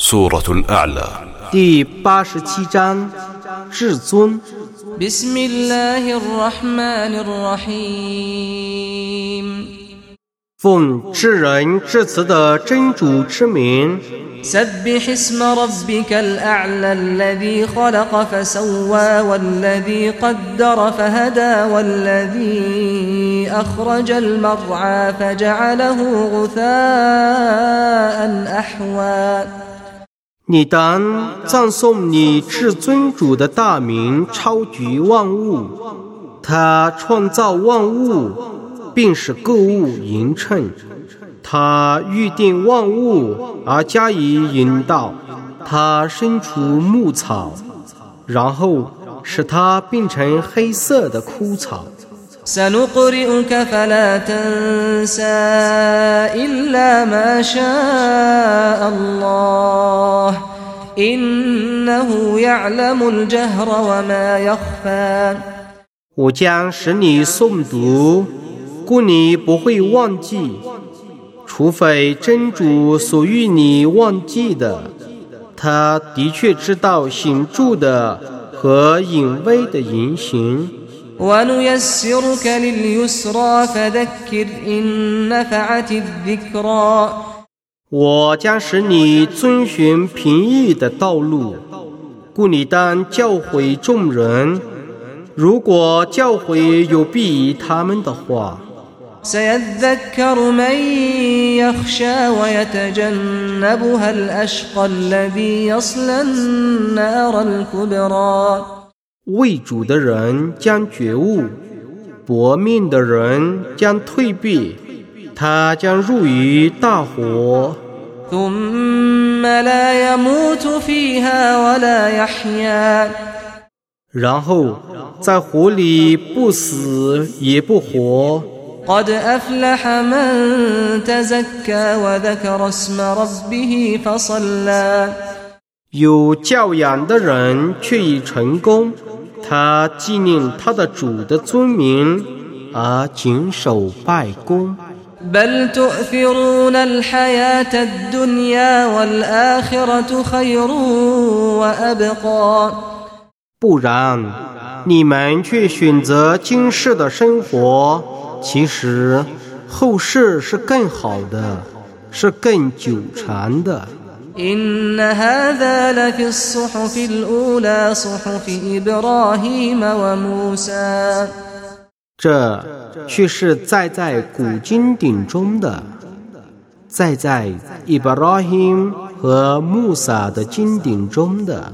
سورة الأعلى 第八十七章至尊。 بسم الله الرحمن الرحيم 奉至仁至慈的真主之名， سبح اسم ربك الأعلى الذي خلق فسوى والذي قدر فهدى والذي أخرج المرعى فجعله غثاء أحوى 你当赞颂你至尊主的大名，超举万物。他创造万物，并使各物匀称。他预定万物而加以引导。他生出牧草，然后使它变成黑色的枯草。سنقرئك فلا تنسى إلا ما شاء الله إنه يعلم الجهر وما يخفى 我将使你诵读，故你不会忘记，除非真主所欲你忘记的。他的确知道显着的和隐微的言行。 ونيسرك لليسرى فذكر إن نفعت الذكرى 我将使你遵循平易的道路，故你当教诲众人。如果教诲有裨益他们的话， 为主的人将觉悟，薄命的人将退避，他将入于大火。然后在火里不死也不活。有教养的人却已成功。他纪念他的主的尊名而谨守拜功。不然你们去选择今世的生活其实后世是更好的是更久长的。إن هذا لفي الصحف الأولى صحف إبراهيم وموسى 这却是载在古经典中的，载在伊布拉欣和穆萨的经典中的。